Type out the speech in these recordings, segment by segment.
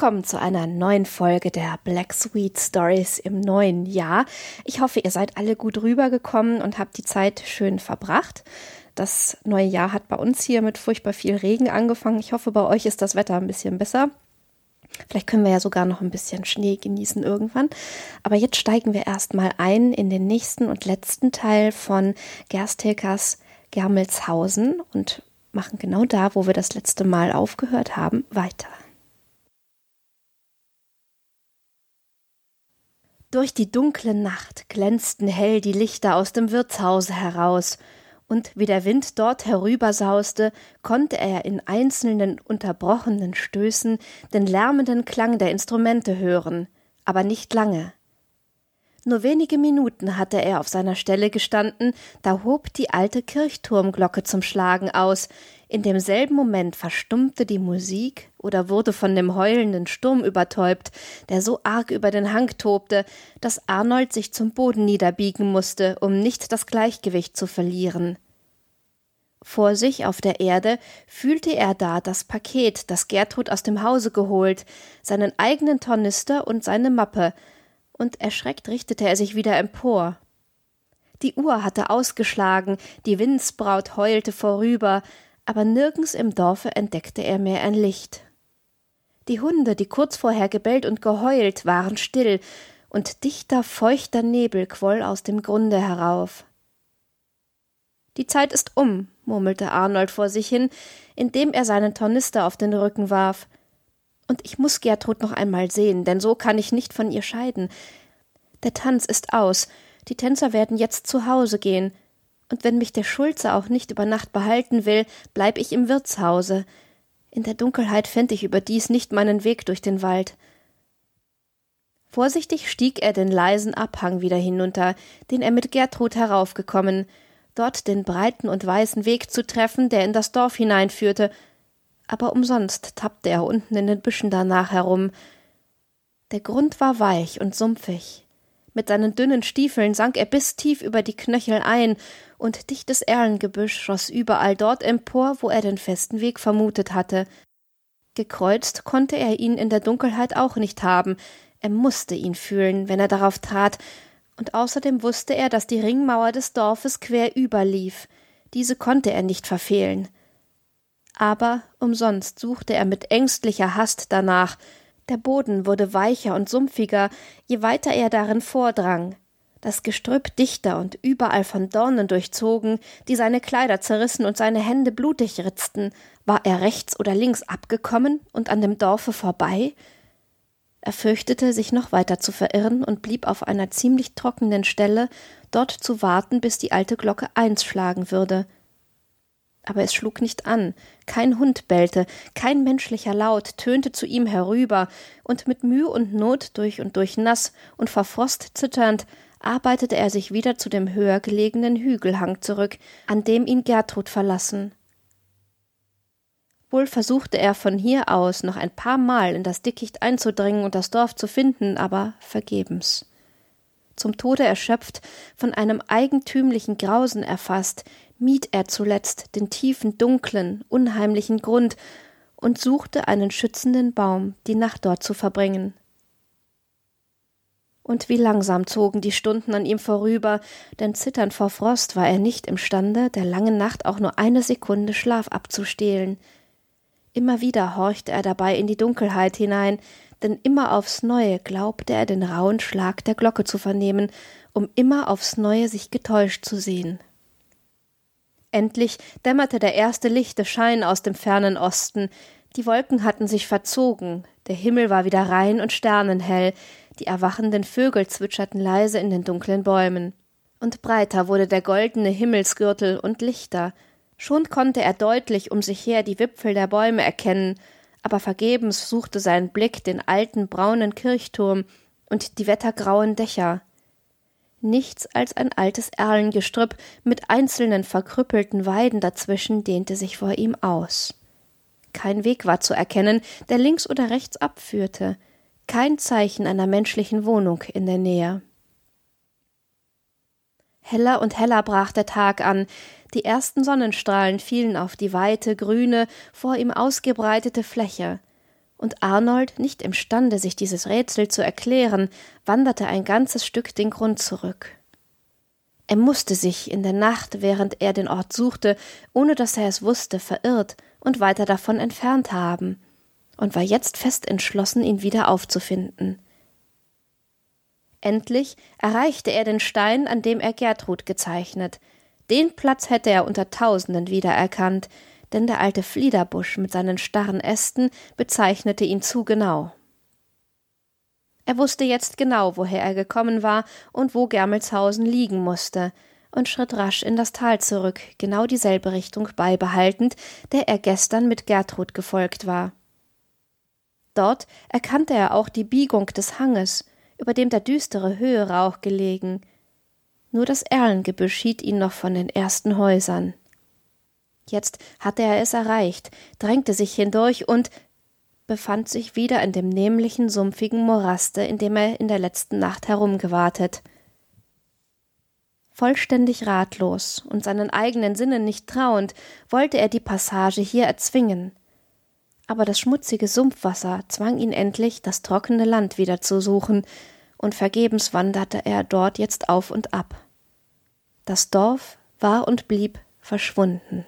willkommen zu einer neuen Folge der Black Sweet Stories im neuen Jahr. Ich hoffe, ihr seid alle gut rübergekommen und habt die Zeit schön verbracht. Das neue Jahr hat bei uns hier mit furchtbar viel Regen angefangen. Ich hoffe, bei euch ist das Wetter ein bisschen besser. Vielleicht können wir ja sogar noch ein bisschen Schnee genießen irgendwann. Aber jetzt steigen wir erstmal ein in den nächsten und letzten Teil von Gersthilkers Germelshausen und machen genau da, wo wir das letzte Mal aufgehört haben, weiter. Durch die dunkle Nacht glänzten hell die Lichter aus dem Wirtshause heraus, und wie der Wind dort herübersauste, konnte er in einzelnen unterbrochenen Stößen den lärmenden Klang der Instrumente hören, aber nicht lange. Nur wenige Minuten hatte er auf seiner Stelle gestanden, da hob die alte Kirchturmglocke zum Schlagen aus, in demselben Moment verstummte die Musik oder wurde von dem heulenden Sturm übertäubt, der so arg über den Hang tobte, dass Arnold sich zum Boden niederbiegen musste, um nicht das Gleichgewicht zu verlieren. Vor sich auf der Erde fühlte er da das Paket, das Gertrud aus dem Hause geholt, seinen eigenen Tornister und seine Mappe, und erschreckt richtete er sich wieder empor. Die Uhr hatte ausgeschlagen, die Windsbraut heulte vorüber, aber nirgends im Dorfe entdeckte er mehr ein Licht. Die Hunde, die kurz vorher gebellt und geheult, waren still, und dichter, feuchter Nebel quoll aus dem Grunde herauf. Die Zeit ist um, murmelte Arnold vor sich hin, indem er seinen Tornister auf den Rücken warf. Und ich muss Gertrud noch einmal sehen, denn so kann ich nicht von ihr scheiden. Der Tanz ist aus, die Tänzer werden jetzt zu Hause gehen, und wenn mich der Schulze auch nicht über Nacht behalten will, bleib ich im Wirtshause. In der Dunkelheit fänd ich überdies nicht meinen Weg durch den Wald. Vorsichtig stieg er den leisen Abhang wieder hinunter, den er mit Gertrud heraufgekommen, dort den breiten und weißen Weg zu treffen, der in das Dorf hineinführte, aber umsonst tappte er unten in den Büschen danach herum. Der Grund war weich und sumpfig. Mit seinen dünnen Stiefeln sank er bis tief über die Knöchel ein, und dichtes Erlengebüsch schoss überall dort empor, wo er den festen Weg vermutet hatte. Gekreuzt konnte er ihn in der Dunkelheit auch nicht haben, er musste ihn fühlen, wenn er darauf trat, und außerdem wusste er, dass die Ringmauer des Dorfes quer überlief, diese konnte er nicht verfehlen. Aber umsonst suchte er mit ängstlicher Hast danach, der Boden wurde weicher und sumpfiger, je weiter er darin vordrang, das Gestrüpp dichter und überall von Dornen durchzogen, die seine Kleider zerrissen und seine Hände blutig ritzten. War er rechts oder links abgekommen und an dem Dorfe vorbei? Er fürchtete, sich noch weiter zu verirren und blieb auf einer ziemlich trockenen Stelle, dort zu warten, bis die alte Glocke eins schlagen würde aber es schlug nicht an, kein Hund bellte, kein menschlicher Laut tönte zu ihm herüber, und mit Mühe und Not durch und durch nass und vor Frost zitternd, arbeitete er sich wieder zu dem höher gelegenen Hügelhang zurück, an dem ihn Gertrud verlassen. Wohl versuchte er von hier aus noch ein paar Mal in das Dickicht einzudringen und das Dorf zu finden, aber vergebens. Zum Tode erschöpft, von einem eigentümlichen Grausen erfasst, mied er zuletzt den tiefen, dunklen, unheimlichen Grund und suchte einen schützenden Baum, die Nacht dort zu verbringen. Und wie langsam zogen die Stunden an ihm vorüber, denn zitternd vor Frost war er nicht imstande, der langen Nacht auch nur eine Sekunde Schlaf abzustehlen. Immer wieder horchte er dabei in die Dunkelheit hinein, denn immer aufs neue glaubte er den rauen Schlag der Glocke zu vernehmen, um immer aufs neue sich getäuscht zu sehen. Endlich dämmerte der erste lichte Schein aus dem fernen Osten, die Wolken hatten sich verzogen, der Himmel war wieder rein und sternenhell, die erwachenden Vögel zwitscherten leise in den dunklen Bäumen. Und breiter wurde der goldene Himmelsgürtel und lichter. Schon konnte er deutlich um sich her die Wipfel der Bäume erkennen, aber vergebens suchte sein Blick den alten braunen Kirchturm und die wettergrauen Dächer nichts als ein altes Erlengestrüpp mit einzelnen verkrüppelten Weiden dazwischen dehnte sich vor ihm aus. Kein Weg war zu erkennen, der links oder rechts abführte, kein Zeichen einer menschlichen Wohnung in der Nähe. Heller und heller brach der Tag an, die ersten Sonnenstrahlen fielen auf die weite, grüne, vor ihm ausgebreitete Fläche, und Arnold, nicht imstande, sich dieses Rätsel zu erklären, wanderte ein ganzes Stück den Grund zurück. Er musste sich in der Nacht, während er den Ort suchte, ohne dass er es wusste, verirrt und weiter davon entfernt haben, und war jetzt fest entschlossen, ihn wieder aufzufinden. Endlich erreichte er den Stein, an dem er Gertrud gezeichnet. Den Platz hätte er unter Tausenden wiedererkannt, denn der alte Fliederbusch mit seinen starren Ästen bezeichnete ihn zu genau. Er wusste jetzt genau, woher er gekommen war und wo Germelshausen liegen musste, und schritt rasch in das Tal zurück, genau dieselbe Richtung beibehaltend, der er gestern mit Gertrud gefolgt war. Dort erkannte er auch die Biegung des Hanges, über dem der düstere Höherauch gelegen. Nur das Erlengebüsch schied ihn noch von den ersten Häusern. Jetzt hatte er es erreicht, drängte sich hindurch und befand sich wieder in dem nämlichen, sumpfigen Moraste, in dem er in der letzten Nacht herumgewartet. Vollständig ratlos und seinen eigenen Sinnen nicht trauend, wollte er die Passage hier erzwingen. Aber das schmutzige Sumpfwasser zwang ihn endlich, das trockene Land wieder zu suchen, und vergebens wanderte er dort jetzt auf und ab. Das Dorf war und blieb verschwunden.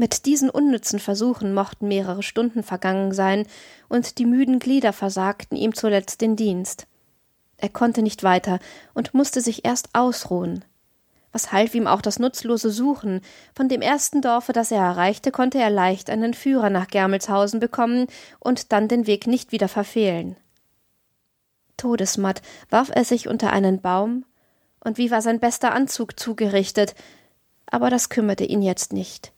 Mit diesen unnützen Versuchen mochten mehrere Stunden vergangen sein, und die müden Glieder versagten ihm zuletzt den Dienst. Er konnte nicht weiter und musste sich erst ausruhen. Was half ihm auch das nutzlose Suchen? Von dem ersten Dorfe, das er erreichte, konnte er leicht einen Führer nach Germelshausen bekommen und dann den Weg nicht wieder verfehlen. Todesmatt warf er sich unter einen Baum, und wie war sein bester Anzug zugerichtet, aber das kümmerte ihn jetzt nicht.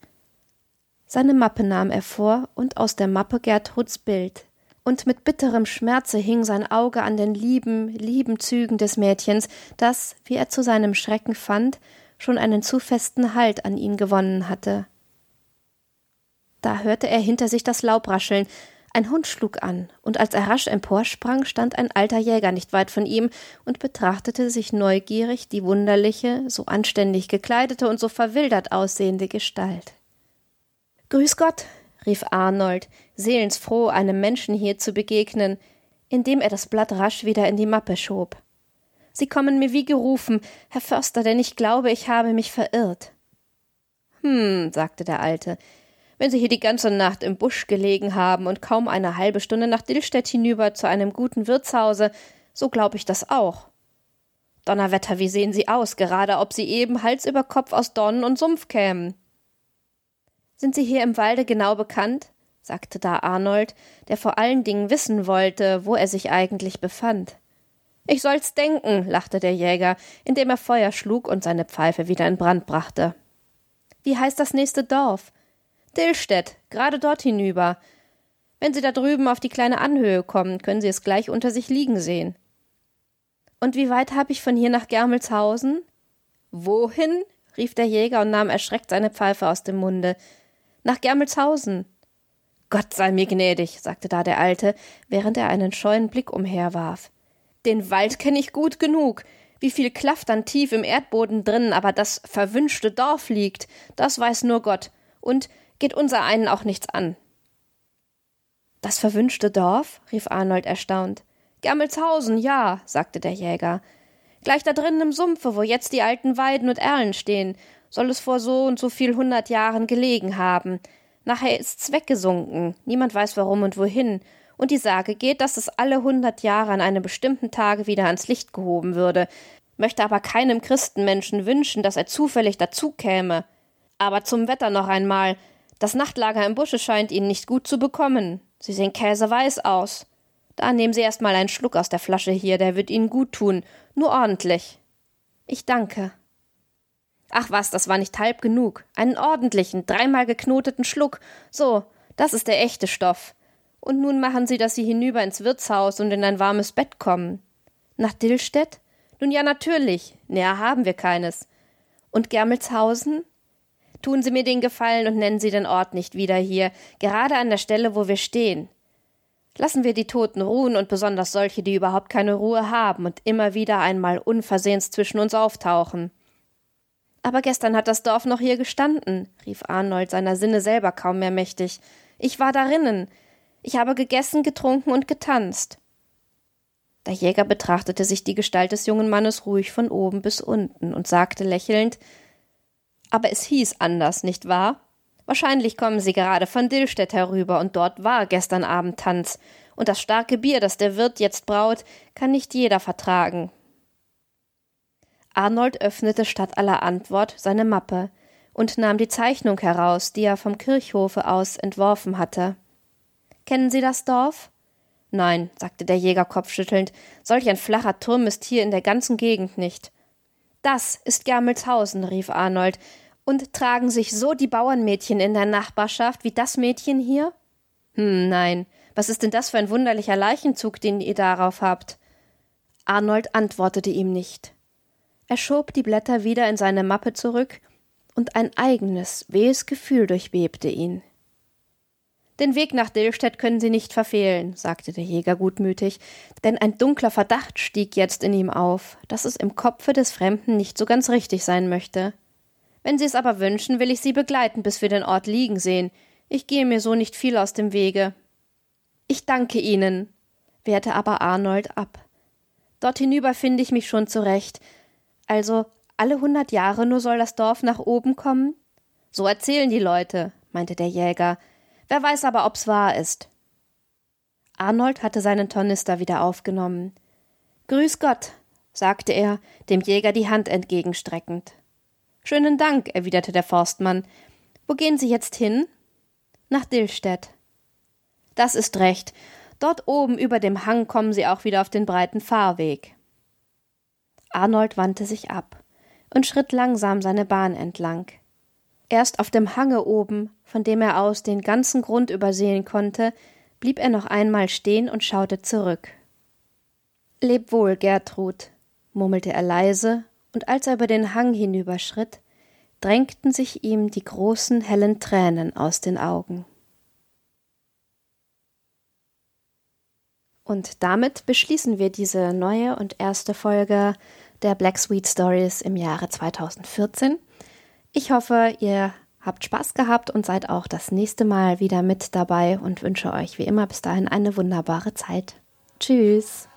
Seine Mappe nahm er vor und aus der Mappe Gertruds Bild. Und mit bitterem Schmerze hing sein Auge an den lieben, lieben Zügen des Mädchens, das, wie er zu seinem Schrecken fand, schon einen zu festen Halt an ihn gewonnen hatte. Da hörte er hinter sich das Laub rascheln, ein Hund schlug an, und als er rasch emporsprang, stand ein alter Jäger nicht weit von ihm und betrachtete sich neugierig die wunderliche, so anständig gekleidete und so verwildert aussehende Gestalt. Grüß Gott, rief Arnold, seelensfroh, einem Menschen hier zu begegnen, indem er das Blatt rasch wieder in die Mappe schob. Sie kommen mir wie gerufen, Herr Förster, denn ich glaube, ich habe mich verirrt. Hm, sagte der Alte, wenn Sie hier die ganze Nacht im Busch gelegen haben und kaum eine halbe Stunde nach Dillstedt hinüber zu einem guten Wirtshause, so glaube ich das auch. Donnerwetter, wie sehen Sie aus, gerade ob Sie eben Hals über Kopf aus Dornen und Sumpf kämen. Sind Sie hier im Walde genau bekannt? sagte da Arnold, der vor allen Dingen wissen wollte, wo er sich eigentlich befand. Ich soll's denken, lachte der Jäger, indem er Feuer schlug und seine Pfeife wieder in Brand brachte. Wie heißt das nächste Dorf? Dillstedt, gerade dort hinüber. Wenn Sie da drüben auf die kleine Anhöhe kommen, können Sie es gleich unter sich liegen sehen. Und wie weit habe ich von hier nach Germelshausen? Wohin? rief der Jäger und nahm erschreckt seine Pfeife aus dem Munde nach Germelshausen. Gott sei mir gnädig, sagte da der Alte, während er einen scheuen Blick umherwarf. Den Wald kenne ich gut genug. Wie viel klafft dann tief im Erdboden drin, aber das verwünschte Dorf liegt, das weiß nur Gott. Und geht unser einen auch nichts an. Das verwünschte Dorf? rief Arnold erstaunt. Germelshausen, ja, sagte der Jäger. Gleich da drinnen im Sumpfe, wo jetzt die alten Weiden und Erlen stehen, soll es vor so und so viel hundert Jahren gelegen haben. Nachher ist's weggesunken, niemand weiß warum und wohin, und die Sage geht, dass es alle hundert Jahre an einem bestimmten Tage wieder ans Licht gehoben würde, möchte aber keinem Christenmenschen wünschen, dass er zufällig dazu käme. Aber zum Wetter noch einmal. Das Nachtlager im Busche scheint Ihnen nicht gut zu bekommen. Sie sehen käseweiß aus. Da nehmen Sie erst mal einen Schluck aus der Flasche hier, der wird Ihnen gut tun, nur ordentlich. Ich danke. Ach was, das war nicht halb genug. Einen ordentlichen, dreimal geknoteten Schluck. So, das ist der echte Stoff. Und nun machen Sie, dass Sie hinüber ins Wirtshaus und in ein warmes Bett kommen. Nach Dillstedt? Nun ja, natürlich. Näher haben wir keines. Und Germelshausen? Tun Sie mir den Gefallen und nennen Sie den Ort nicht wieder hier, gerade an der Stelle, wo wir stehen. Lassen wir die Toten ruhen und besonders solche, die überhaupt keine Ruhe haben und immer wieder einmal unversehens zwischen uns auftauchen. Aber gestern hat das Dorf noch hier gestanden, rief Arnold seiner Sinne selber kaum mehr mächtig. Ich war darinnen. Ich habe gegessen, getrunken und getanzt. Der Jäger betrachtete sich die Gestalt des jungen Mannes ruhig von oben bis unten und sagte lächelnd Aber es hieß anders, nicht wahr? Wahrscheinlich kommen Sie gerade von Dillstedt herüber, und dort war gestern Abend Tanz, und das starke Bier, das der Wirt jetzt braut, kann nicht jeder vertragen. Arnold öffnete statt aller Antwort seine Mappe und nahm die Zeichnung heraus, die er vom Kirchhofe aus entworfen hatte. Kennen Sie das Dorf? Nein, sagte der Jäger kopfschüttelnd, solch ein flacher Turm ist hier in der ganzen Gegend nicht. Das ist Germelshausen, rief Arnold. Und tragen sich so die Bauernmädchen in der Nachbarschaft wie das Mädchen hier? Hm, nein. Was ist denn das für ein wunderlicher Leichenzug, den ihr darauf habt? Arnold antwortete ihm nicht. Er schob die Blätter wieder in seine Mappe zurück, und ein eigenes, wehes Gefühl durchbebte ihn. Den Weg nach Dillstedt können Sie nicht verfehlen, sagte der Jäger gutmütig, denn ein dunkler Verdacht stieg jetzt in ihm auf, dass es im Kopfe des Fremden nicht so ganz richtig sein möchte. Wenn Sie es aber wünschen, will ich Sie begleiten, bis wir den Ort liegen sehen. Ich gehe mir so nicht viel aus dem Wege. Ich danke Ihnen, wehrte aber Arnold ab. Dort hinüber finde ich mich schon zurecht. Also alle hundert Jahre nur soll das Dorf nach oben kommen? So erzählen die Leute, meinte der Jäger, Wer weiß aber, ob's wahr ist. Arnold hatte seinen Tornister wieder aufgenommen. Grüß Gott, sagte er, dem Jäger die Hand entgegenstreckend. Schönen Dank, erwiderte der Forstmann. Wo gehen Sie jetzt hin? Nach Dillstedt. Das ist recht. Dort oben über dem Hang kommen Sie auch wieder auf den breiten Fahrweg. Arnold wandte sich ab und schritt langsam seine Bahn entlang. Erst auf dem Hange oben, von dem er aus den ganzen Grund übersehen konnte, blieb er noch einmal stehen und schaute zurück. Leb wohl, Gertrud, murmelte er leise, und als er über den Hang hinüberschritt, drängten sich ihm die großen hellen Tränen aus den Augen. Und damit beschließen wir diese neue und erste Folge der Black Sweet Stories im Jahre 2014. Ich hoffe, ihr habt Spaß gehabt und seid auch das nächste Mal wieder mit dabei und wünsche euch wie immer bis dahin eine wunderbare Zeit. Tschüss.